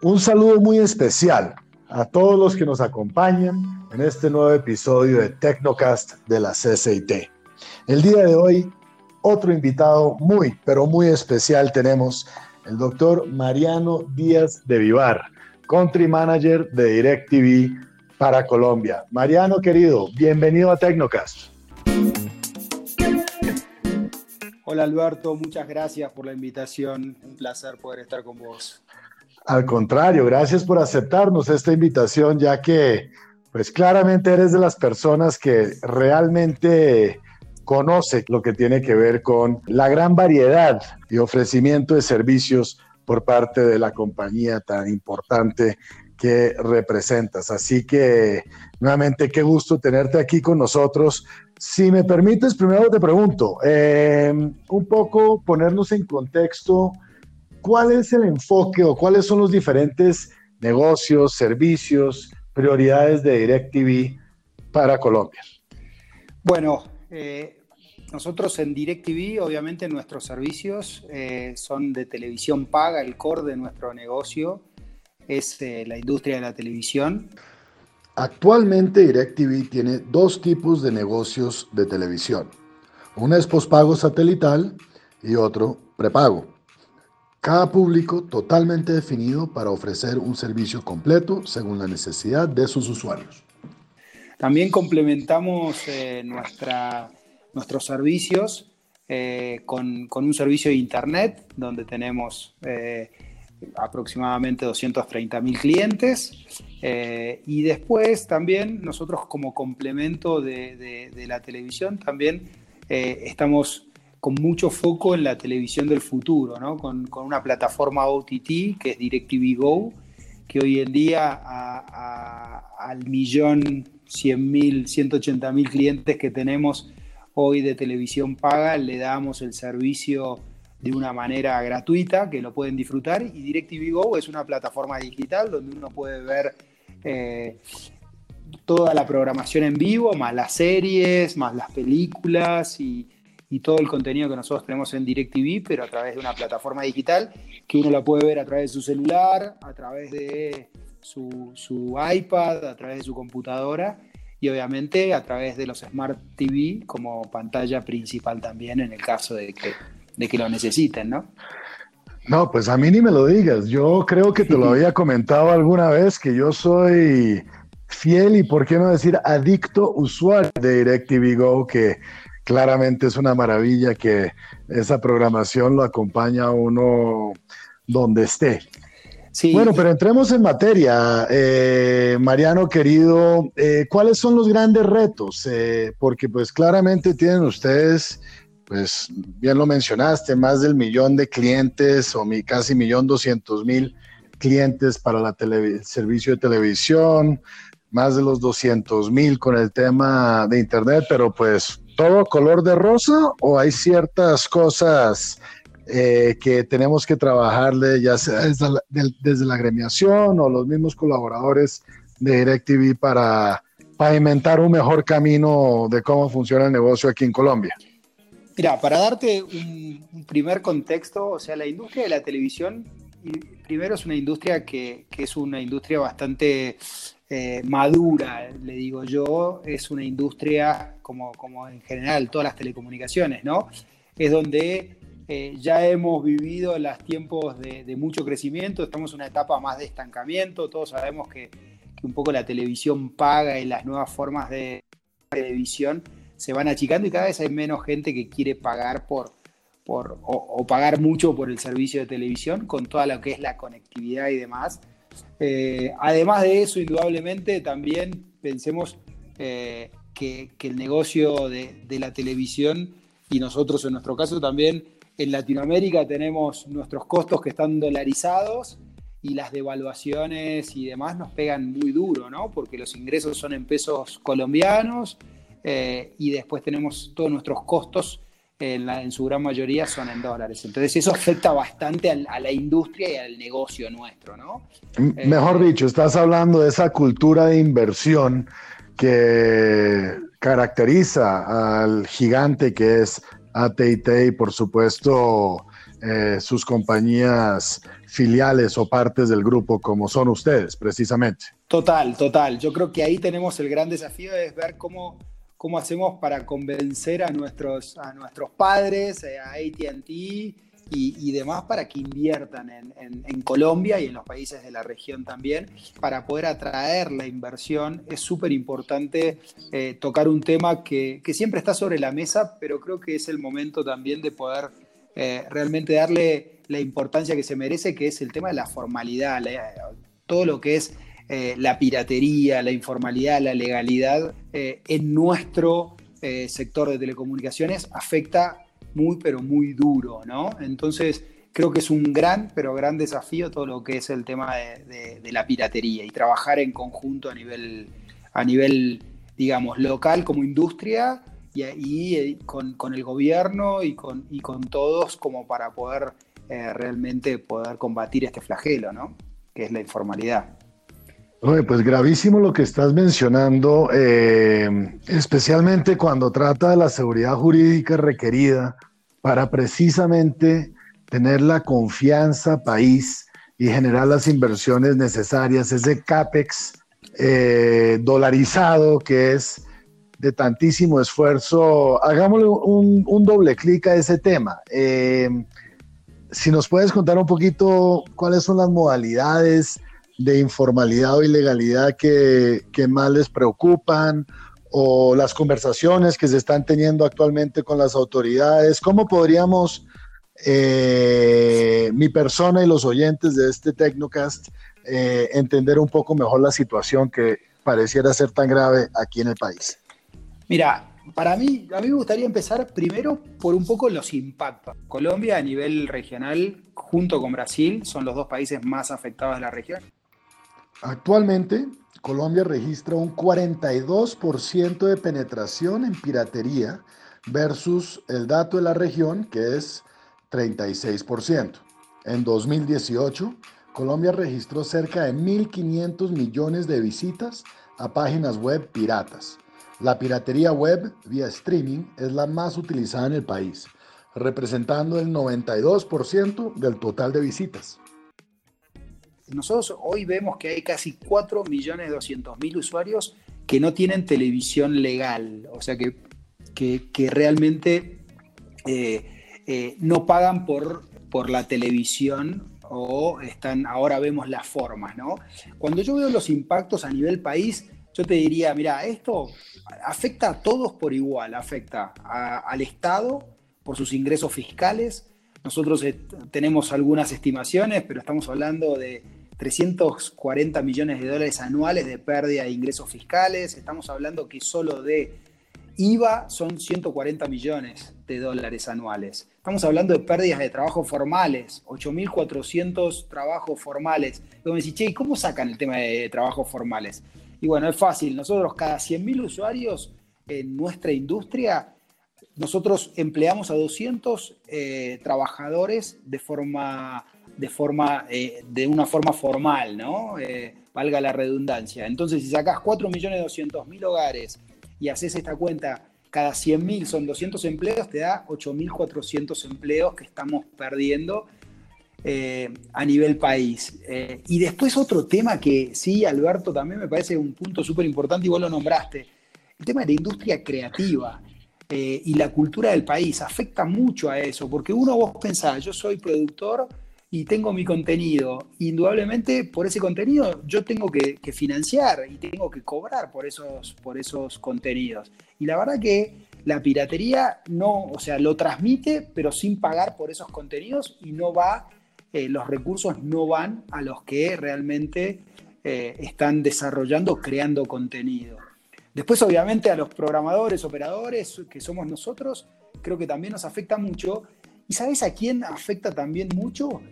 Un saludo muy especial a todos los que nos acompañan en este nuevo episodio de Tecnocast de la CCIT. El día de hoy, otro invitado muy, pero muy especial tenemos, el doctor Mariano Díaz de Vivar, Country Manager de DirecTV para Colombia. Mariano, querido, bienvenido a Tecnocast. Hola Alberto, muchas gracias por la invitación. Un placer poder estar con vos. Al contrario, gracias por aceptarnos esta invitación, ya que pues claramente eres de las personas que realmente conoce lo que tiene que ver con la gran variedad y ofrecimiento de servicios por parte de la compañía tan importante que representas. Así que nuevamente qué gusto tenerte aquí con nosotros. Si me permites, primero te pregunto, eh, un poco ponernos en contexto ¿cuál es el enfoque o cuáles son los diferentes negocios, servicios, prioridades de DirecTV para Colombia? Bueno, eh, nosotros en DirecTV, obviamente nuestros servicios eh, son de televisión paga, el core de nuestro negocio es eh, la industria de la televisión. Actualmente DirecTV tiene dos tipos de negocios de televisión. Uno es pospago satelital y otro prepago. Cada público totalmente definido para ofrecer un servicio completo según la necesidad de sus usuarios. También complementamos eh, nuestra, nuestros servicios eh, con, un servicio de Internet donde tenemos eh, aproximadamente 230 mil clientes y después también nosotros como complemento de, la televisión también estamos con mucho foco en la televisión del futuro, ¿no? con, una plataforma OTT que es DirecTV Go, que hoy en día al millón, cien mil, 180 mil clientes que tenemos hoy de televisión paga, le damos el servicio de una manera gratuita que lo pueden disfrutar. Y DirecTV Go es una plataforma digital donde uno puede ver eh, toda la programación en vivo, más las series, más las películas y, todo el contenido que nosotros tenemos en DirecTV, pero a través de una plataforma digital que uno la puede ver a través de su celular, a través de su, iPad, a través de su computadora y obviamente a través de los Smart TV como pantalla principal también en el caso de que, de que lo necesiten, ¿no? No, pues a mí ni me lo digas. Yo creo que te lo había comentado alguna vez que yo soy fiel y por qué no decir adicto usuario de DirecTV Go que claramente es una maravilla que esa programación lo acompaña a uno donde esté. Sí. Bueno, pero entremos en materia. Eh, Mariano, querido, eh, ¿cuáles son los grandes retos? Eh, porque pues claramente tienen ustedes, pues bien lo mencionaste, más del millón de clientes o mi, casi millón doscientos mil clientes para la el servicio de televisión, más de los doscientos mil con el tema de Internet, pero pues todo color de rosa o hay ciertas cosas eh, que tenemos que trabajarle, ya sea desde la, agremiación o los mismos colaboradores de DirecTV para pavimentar un mejor camino de cómo funciona el negocio aquí en Colombia? Mira, para darte un, primer contexto, o sea, la industria de la televisión, primero es una industria que, es una industria bastante eh, madura, le digo yo, es una industria como, como en general todas las telecomunicaciones, ¿no? Es donde eh, ya hemos vivido los tiempos de, mucho crecimiento, estamos en una etapa más de estancamiento, todos sabemos que, un poco la televisión paga y las nuevas formas de televisión se van achicando y cada vez hay menos gente que quiere pagar por, por o pagar mucho por el servicio de televisión con toda lo que es la conectividad y demás. Eh, además de eso, indudablemente, también pensemos eh, que, el negocio de, la televisión y nosotros en nuestro caso también en Latinoamérica tenemos nuestros costos que están dolarizados y las devaluaciones y demás nos pegan muy duro, ¿no? Porque los ingresos son en pesos colombianos eh, y después tenemos todos nuestros costos en, su gran mayoría son en dólares. Entonces eso afecta bastante a, la industria y al negocio nuestro, ¿no? Mejor eh, dicho, estás hablando de esa cultura de inversión que caracteriza al gigante que es AT&T y por supuesto eh, sus compañías filiales o partes del grupo como son ustedes, precisamente. Total, total. Yo creo que ahí tenemos el gran desafío de ver cómo, cómo hacemos para convencer a nuestros, a nuestros padres, eh, a ATT y, y, demás para que inviertan en, Colombia y en los países de la región también, para poder atraer la inversión. Es súper importante eh, tocar un tema que, que siempre está sobre la mesa, pero creo que es el momento también de poder eh, realmente darle la importancia que se merece, que es el tema de la formalidad, todo lo que es eh, la piratería, la informalidad, la legalidad eh, en nuestro sector de telecomunicaciones afecta muy, pero muy duro, ¿no? Entonces, creo que es un gran, pero gran desafío todo lo que es el tema de, la piratería y trabajar en conjunto a nivel, a nivel digamos, local como industria y, eh, con, el gobierno y con, y con todos como para poder eh, realmente poder combatir este flagelo, ¿no? Que es la informalidad. Pues gravísimo lo que estás mencionando, eh, especialmente cuando trata de la seguridad jurídica requerida para precisamente tener la confianza país y generar las inversiones necesarias, ese CAPEX dolarizado que es de tantísimo esfuerzo. Hagámosle un, doble clic a ese tema. Eh, si nos puedes contar un poquito cuáles son las modalidades de informalidad o ilegalidad que, más les preocupan o las conversaciones que se están teniendo actualmente con las autoridades, ¿cómo podríamos, eh, mi persona y los oyentes de este Tecnocast, eh, entender un poco mejor la situación que pareciera ser tan grave aquí en el país? Mira, para mí, a mí me gustaría empezar primero por un poco los impactos. Colombia a nivel regional, junto con Brasil, son los dos países más afectados de la región. Actualmente, Colombia registra un 42% de penetración en piratería versus el dato de la región que es 36%. En 2018, Colombia registró cerca de 1.500 millones de visitas a páginas web piratas la piratería web vía streaming es la más utilizada en el país, representando el 92% del total de visitas. Nosotros hoy vemos que hay casi 4.200.000 usuarios que no tienen televisión legal, o sea que, que, realmente eh, eh, no pagan por, por la televisión o están, ahora vemos las formas, ¿no? Cuando yo veo los impactos a nivel país, yo te diría, mira, esto afecta a todos por igual, afecta al Estado por sus ingresos fiscales. Nosotros tenemos algunas estimaciones, pero estamos hablando de 340 millones de dólares anuales de pérdida de ingresos fiscales. Estamos hablando que solo de IVA son 140 millones de dólares anuales. Estamos hablando de pérdidas de trabajo formales, 8.400 trabajos formales. Y me decís, che, ¿cómo sacan el tema de trabajos formales? Y bueno, es fácil. Nosotros cada 100.000 usuarios en nuestra industria, nosotros empleamos a 200 eh, trabajadores de forma, de, forma eh, de una forma formal, ¿no? Eh, valga la redundancia. Entonces, si sacás 4.200.000 hogares y haces esta cuenta, cada 100.000 son 200 empleos, te da 8.400 empleos que estamos perdiendo eh, a nivel país. Y después otro tema que sí, Alberto, también me parece un punto súper importante y vos lo nombraste, el tema de la industria creativa y la cultura del país afecta mucho a eso, porque uno vos pensás, yo soy productor y tengo mi contenido, indudablemente por ese contenido yo tengo que, financiar y tengo que cobrar por esos, por esos contenidos. Y la verdad que la piratería no, o sea, lo transmite, pero sin pagar por esos contenidos y no va eh, los recursos no van a los que realmente eh, están desarrollando, creando contenido. Después, obviamente, a los programadores, operadores, que somos nosotros, creo que también nos afecta mucho. ¿Y sabes a quién afecta también mucho?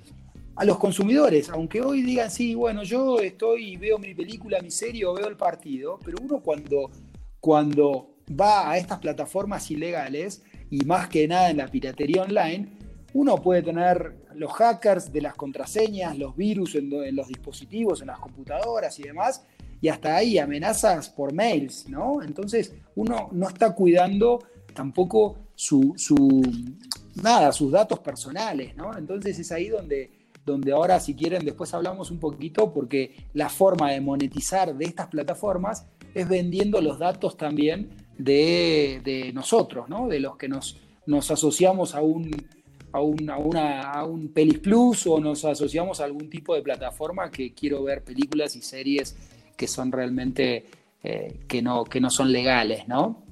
A los consumidores, aunque hoy digan, sí, bueno, yo estoy, veo mi película, mi serie o veo el partido, pero uno cuando, cuando va a estas plataformas ilegales, y más que nada en la piratería online, uno puede tener los hackers de las contraseñas, los virus en, los dispositivos, en las computadoras y demás, y hasta ahí amenazas por mails, ¿no? Entonces uno no está cuidando tampoco su, nada, sus datos personales, ¿no? Entonces es ahí donde, donde ahora, si quieren, después hablamos un poquito, porque la forma de monetizar de estas plataformas es vendiendo los datos también de, nosotros, ¿no? De los que nos, nos asociamos a un, a un, a, un Pelis Plus o nos asociamos a algún tipo de plataforma que quiero ver películas y series que son realmente, eh, que, no, que no son legales, ¿no?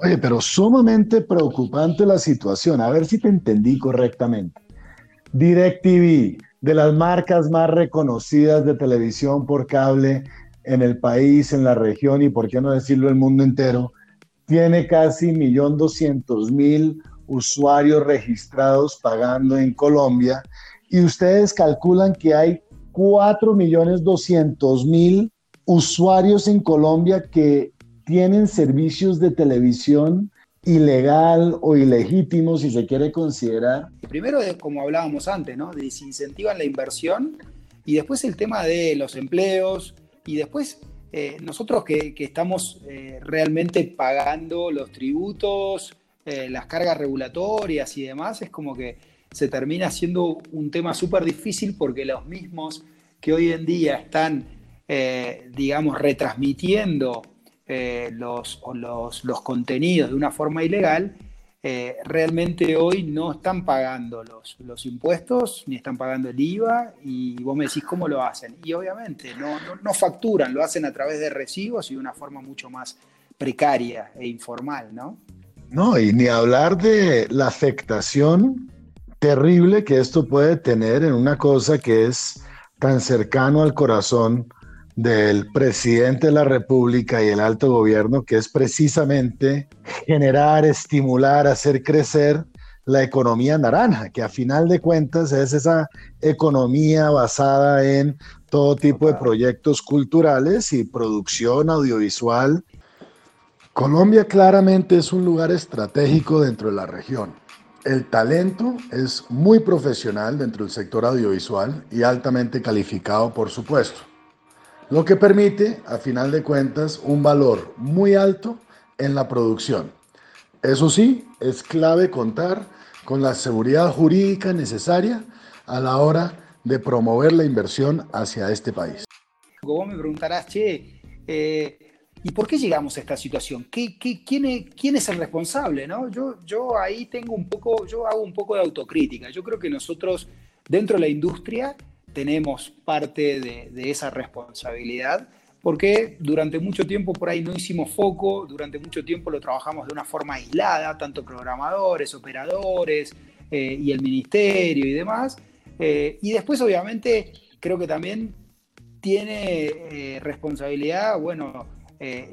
Oye, pero sumamente preocupante la situación. A ver si te entendí correctamente. DirecTV, de las marcas más reconocidas de televisión por cable en el país, en la región y por qué no decirlo el mundo entero, tiene casi 1.200.000 usuarios registrados pagando en Colombia y ustedes calculan que hay 4.200.000 usuarios en Colombia que tienen servicios de televisión ilegal o ilegítimo, si se quiere considerar? Primero, como hablábamos antes, ¿no? desincentivan la inversión y después el tema de los empleos y después eh, nosotros que, estamos eh, realmente pagando los tributos, eh, las cargas regulatorias y demás, es como que se termina siendo un tema súper difícil porque los mismos que hoy en día están, digamos, retransmitiendo eh, los, los, contenidos de una forma ilegal, eh, realmente hoy no están pagando los, los impuestos ni están pagando el IVA y vos me decís cómo lo hacen. Y obviamente no, no, facturan, lo hacen a través de recibos y de una forma mucho más precaria e informal, ¿no? No, y ni hablar de la afectación terrible que esto puede tener en una cosa que es tan cercano al corazón del presidente de la República y el alto gobierno, que es precisamente generar, estimular, hacer crecer la economía naranja, que a final de cuentas es esa economía basada en todo tipo de proyectos culturales y producción audiovisual. Colombia claramente es un lugar estratégico dentro de la región. El talento es muy profesional dentro del sector audiovisual y altamente calificado, por supuesto lo que permite, a final de cuentas, un valor muy alto en la producción. Eso sí, es clave contar con la seguridad jurídica necesaria a la hora de promover la inversión hacia este país. Vos me preguntarás, che, eh, ¿y por qué llegamos a esta situación? ¿Qué, quién, es, el responsable? ¿no? Yo, yo ahí tengo un poco, yo hago un poco de autocrítica. Yo creo que nosotros, dentro de la industria, tenemos parte de, esa responsabilidad, porque durante mucho tiempo por ahí no hicimos foco, durante mucho tiempo lo trabajamos de una forma aislada, tanto programadores, operadores eh, y el ministerio y demás. Eh, y después obviamente creo que también tiene eh, responsabilidad, bueno,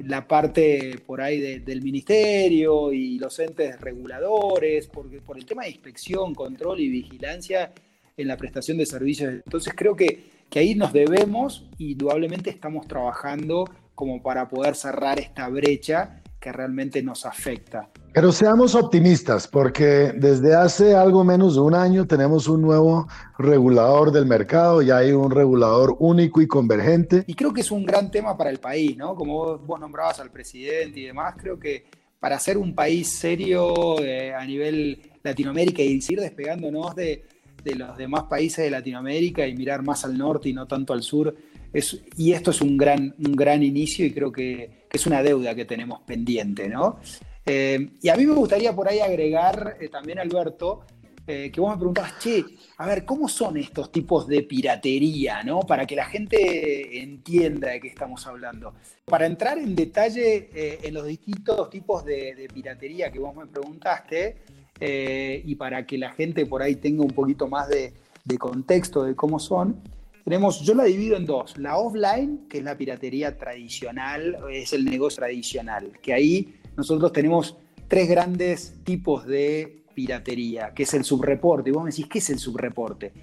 la parte por ahí del ministerio y los entes reguladores, porque por el tema de inspección, control y vigilancia en la prestación de servicios. Entonces creo que, que ahí nos debemos y indudablemente estamos trabajando como para poder cerrar esta brecha que realmente nos afecta. Pero seamos optimistas, porque desde hace algo menos de un año tenemos un nuevo regulador del mercado, ya hay un regulador único y convergente. Y creo que es un gran tema para el país, ¿no? Como vos, nombrabas al presidente y demás, creo que para ser un país serio eh, a nivel Latinoamérica y seguir despegándonos de, de los demás países de Latinoamérica y mirar más al norte y no tanto al sur. Es, y esto es un gran, un gran inicio y creo que, es una deuda que tenemos pendiente, ¿no? Eh, y a mí me gustaría por ahí agregar eh, también, Alberto, eh, que vos me preguntabas, che, a ver, ¿cómo son estos tipos de piratería, ¿no? Para que la gente entienda de qué estamos hablando. Para entrar en detalle en los distintos tipos de, de piratería que vos me preguntaste, eh, y para que la gente por ahí tenga un poquito más de, contexto de cómo son, tenemos, yo la divido en dos, la offline, que es la piratería tradicional, es el negocio tradicional, que ahí nosotros tenemos tres grandes tipos de piratería, que es el subreporte. Y vos me decís, ¿qué es el subreporte?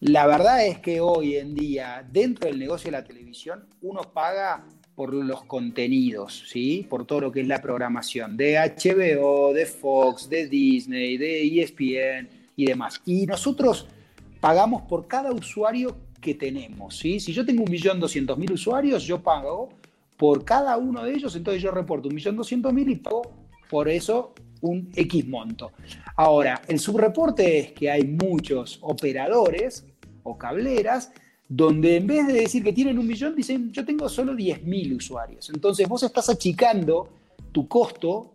La verdad es que hoy en día, dentro del negocio de la televisión, uno paga por los contenidos, ¿sí? Por todo lo que es la programación de HBO, de Fox, de Disney, de ESPN y demás. Y nosotros pagamos por cada usuario que tenemos, ¿sí? Si yo tengo un millón doscientos mil usuarios, yo pago por cada uno de ellos, entonces yo reporto un millón doscientos mil y pago por eso un X monto. Ahora, el subreporte es que hay muchos operadores o cableras donde en vez de decir que tienen un millón, dicen yo tengo solo 10.000 usuarios. Entonces vos estás achicando tu costo,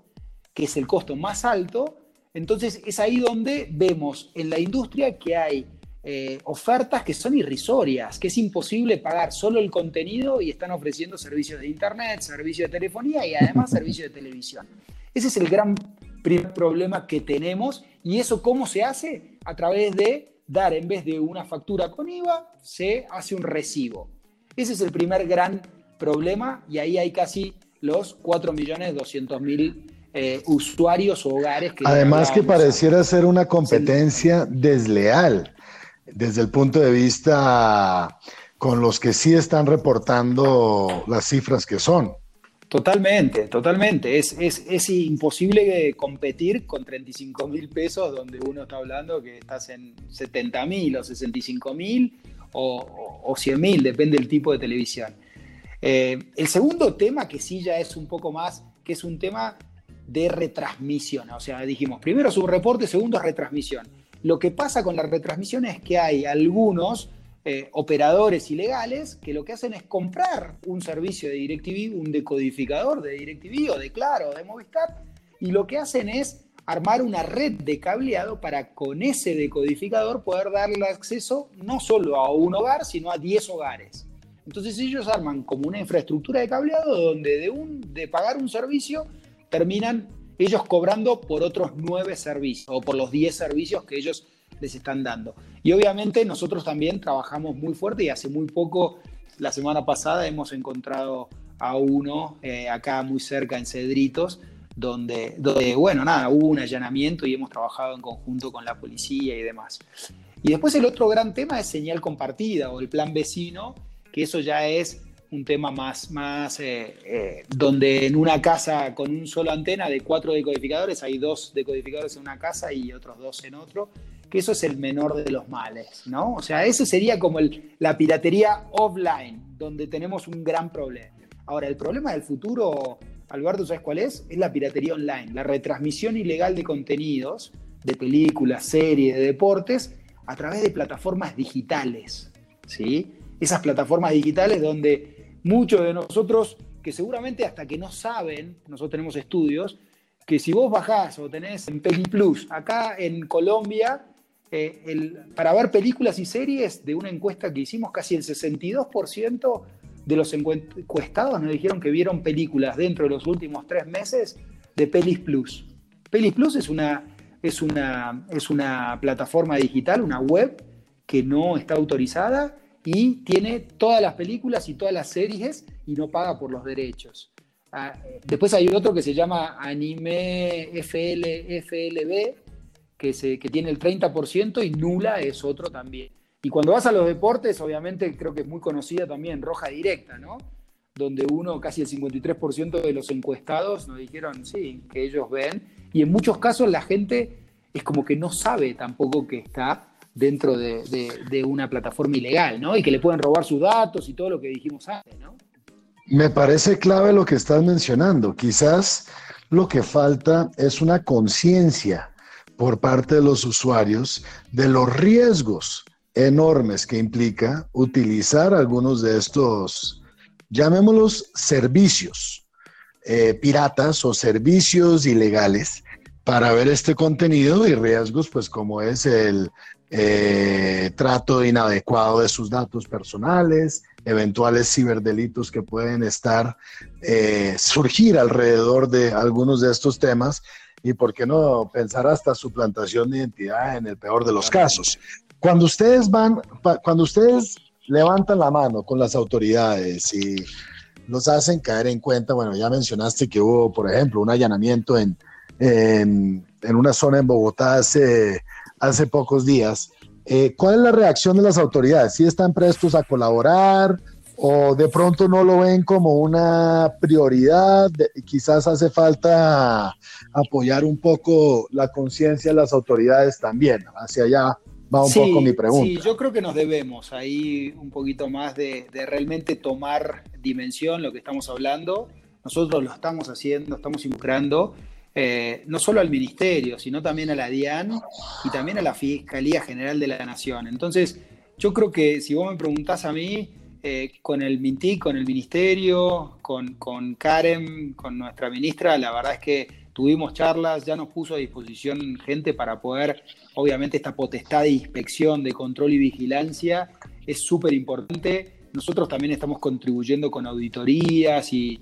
que es el costo más alto, entonces es ahí donde vemos en la industria que hay eh, ofertas que son irrisorias, que es imposible pagar solo el contenido y están ofreciendo servicios de internet, servicios de telefonía y además servicios de televisión. Ese es el gran primer problema que tenemos y eso cómo se hace a través de dar en vez de una factura con IVA, se hace un recibo. Ese es el primer gran problema y ahí hay casi los 4.200.000 eh, usuarios o hogares. Que Además que pareciera ser una competencia desleal desde el punto de vista con los que sí están reportando las cifras que son. Totalmente, totalmente. Es, es, imposible competir con 35 mil pesos donde uno está hablando que estás en 70 mil o 65 mil o, o, 100 mil, depende del tipo de televisión. Eh, el segundo tema que sí ya es un poco más, que es un tema de retransmisión. O sea, dijimos, primero es un reporte, segundo es retransmisión. Lo que pasa con la retransmisión es que hay algunos eh, operadores ilegales que lo que hacen es comprar un servicio de DirecTV, un decodificador de DirecTV o de Claro o de Movistar, y lo que hacen es armar una red de cableado para con ese decodificador poder darle acceso no solo a un hogar, sino a 10 hogares. Entonces ellos arman como una infraestructura de cableado donde de, un, de pagar un servicio terminan ellos cobrando por otros nueve servicios o por los diez servicios que ellos les están dando. Y obviamente nosotros también trabajamos muy fuerte y hace muy poco, la semana pasada, hemos encontrado a uno eh, acá muy cerca en Cedritos, donde, donde, bueno, nada, hubo un allanamiento y hemos trabajado en conjunto con la policía y demás. Y después el otro gran tema es señal compartida o el plan vecino, que eso ya es un tema más, más eh, eh, donde en una casa con un solo antena de cuatro decodificadores hay dos decodificadores en una casa y otros dos en otro, que eso es el menor de los males, ¿no? O sea, eso sería como la piratería offline, donde tenemos un gran problema. Ahora, el problema del futuro, Alberto, ¿sabes cuál es? Es la piratería online, la retransmisión ilegal de contenidos, de películas, series, de deportes, a través de plataformas digitales, ¿sí? Esas plataformas digitales donde muchos de nosotros que seguramente hasta que no saben, nosotros tenemos estudios, que si vos bajás o tenés en Peli Plus, acá en Colombia, eh, para ver películas y series, de una encuesta que hicimos, casi el 62% de los encuestados nos dijeron que vieron películas dentro de los últimos tres meses de Pelis Plus. Pelis Plus es una, es una, es una plataforma digital, una web que no está autorizada y tiene todas las películas y todas las series y no paga por los derechos. Ah, después hay otro que se llama Anime FL, FLB, que, tiene el 30% y Nula es otro también. Y cuando vas a los deportes, obviamente creo que es muy conocida también Roja Directa, ¿no? Donde uno, casi el 53% de los encuestados nos dijeron, sí, que ellos ven. Y en muchos casos la gente es como que no sabe tampoco que está dentro de, una plataforma ilegal, ¿no? Y que le pueden robar sus datos y todo lo que dijimos antes, ¿no? Me parece clave lo que estás mencionando. Quizás lo que falta es una conciencia por parte de los usuarios de los riesgos enormes que implica utilizar algunos de estos, llamémoslos servicios eh, piratas o servicios ilegales para ver este contenido y riesgos, pues como es el eh, trato inadecuado de sus datos personales, eventuales ciberdelitos que pueden estar, eh, surgir alrededor de algunos de estos temas y, por qué no, pensar hasta suplantación de identidad en el peor de los casos. Cuando ustedes van, cuando ustedes levantan la mano con las autoridades y los hacen caer en cuenta, bueno, ya mencionaste que hubo, por ejemplo, un allanamiento en, en, en una zona en Bogotá hace hace pocos días. Eh, ¿Cuál es la reacción de las autoridades? ¿Si están prestos a colaborar o de pronto no lo ven como una prioridad? quizás hace falta apoyar un poco la conciencia de las autoridades también. Hacia allá va un poco mi pregunta. Sí, yo creo que nos debemos ahí un poquito más de, de realmente tomar dimensión lo que estamos hablando. Nosotros lo estamos haciendo, estamos involucrando eh, no solo al Ministerio, sino también a la DIAN y también a la Fiscalía General de la Nación. Entonces, yo creo que si vos me preguntás a mí, eh, con el MINTIC, con el Ministerio, con, con Karen, con nuestra ministra, la verdad es que tuvimos charlas, ya nos puso a disposición gente para poder, obviamente esta potestad de inspección, de control y vigilancia es súper importante. Nosotros también estamos contribuyendo con auditorías y,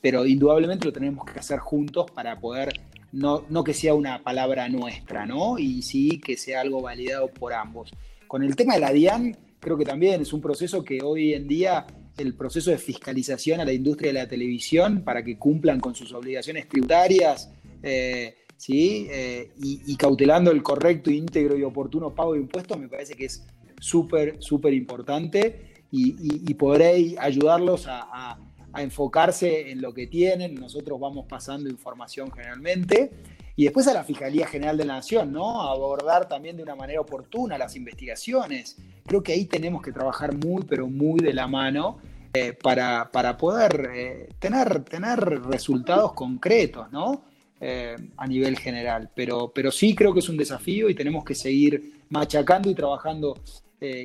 pero indudablemente lo tenemos que hacer juntos para poder, no, no que sea una palabra nuestra, ¿no? Y sí que sea algo validado por ambos. Con el tema de la DIAN, creo que también es un proceso que hoy en día el proceso de fiscalización a la industria de la televisión para que cumplan con sus obligaciones tributarias eh, ¿sí? Eh, y, cautelando el correcto, íntegro y oportuno pago de impuestos, me parece que es súper, súper importante y, y, podré ayudarlos a, enfocarse en lo que tienen. Nosotros vamos pasando información generalmente. Y después a la Fiscalía General de la Nación, ¿no? abordar también de una manera oportuna las investigaciones. Creo que ahí tenemos que trabajar muy, pero muy de la mano eh, para, para, poder eh, tener, tener resultados concretos, ¿no? Eh, a nivel general. Pero, pero sí creo que es un desafío y tenemos que seguir machacando y trabajando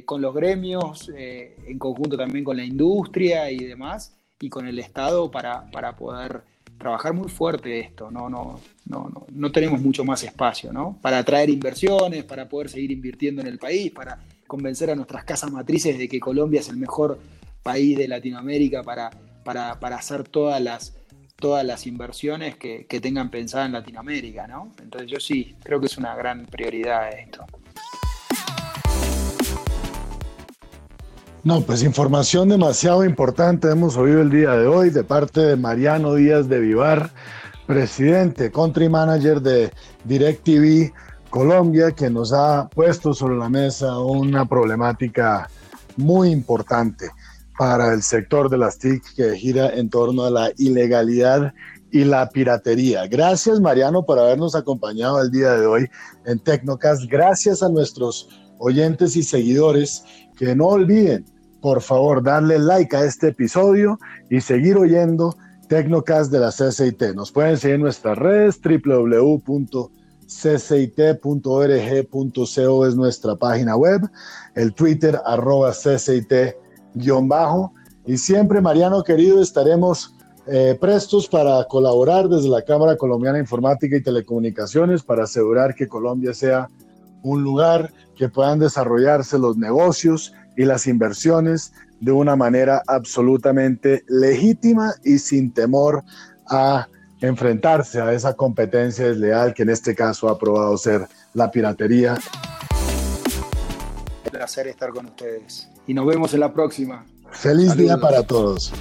con los gremios, en conjunto también con la industria y demás, y con el Estado para, para poder trabajar muy fuerte esto. No, no, no, no, no tenemos mucho más espacio, ¿no? Para atraer inversiones, para poder seguir invirtiendo en el país, para convencer a nuestras casas matrices de que Colombia es el mejor país de Latinoamérica para, para, para hacer todas las todas las inversiones que, tengan pensada en Latinoamérica, ¿no? Entonces yo sí, creo que es una gran prioridad esto. No, pues información demasiado importante hemos oído el día de hoy de parte de Mariano Díaz de Vivar, presidente, country manager de DirecTV Colombia, que nos ha puesto sobre la mesa una problemática muy importante para el sector de las TIC que gira en torno a la ilegalidad y la piratería. Gracias Mariano por habernos acompañado el día de hoy en Tecnocast. Gracias a nuestros oyentes y seguidores que no olviden, por favor, darle like a este episodio y seguir oyendo Tecnocast de la CCIT. Nos pueden seguir en nuestras redes www.ccit.org.co es nuestra página web, el Twitter arroba CCIT guion bajo. Y siempre, Mariano querido, estaremos eh, prestos para colaborar desde la Cámara Colombiana de Informática y Telecomunicaciones para asegurar que Colombia sea un lugar que puedan desarrollarse los negocios y las inversiones de una manera absolutamente legítima y sin temor a enfrentarse a esa competencia desleal que en este caso ha probado ser la piratería. Un placer estar con ustedes y nos vemos en la próxima. Feliz día para todos.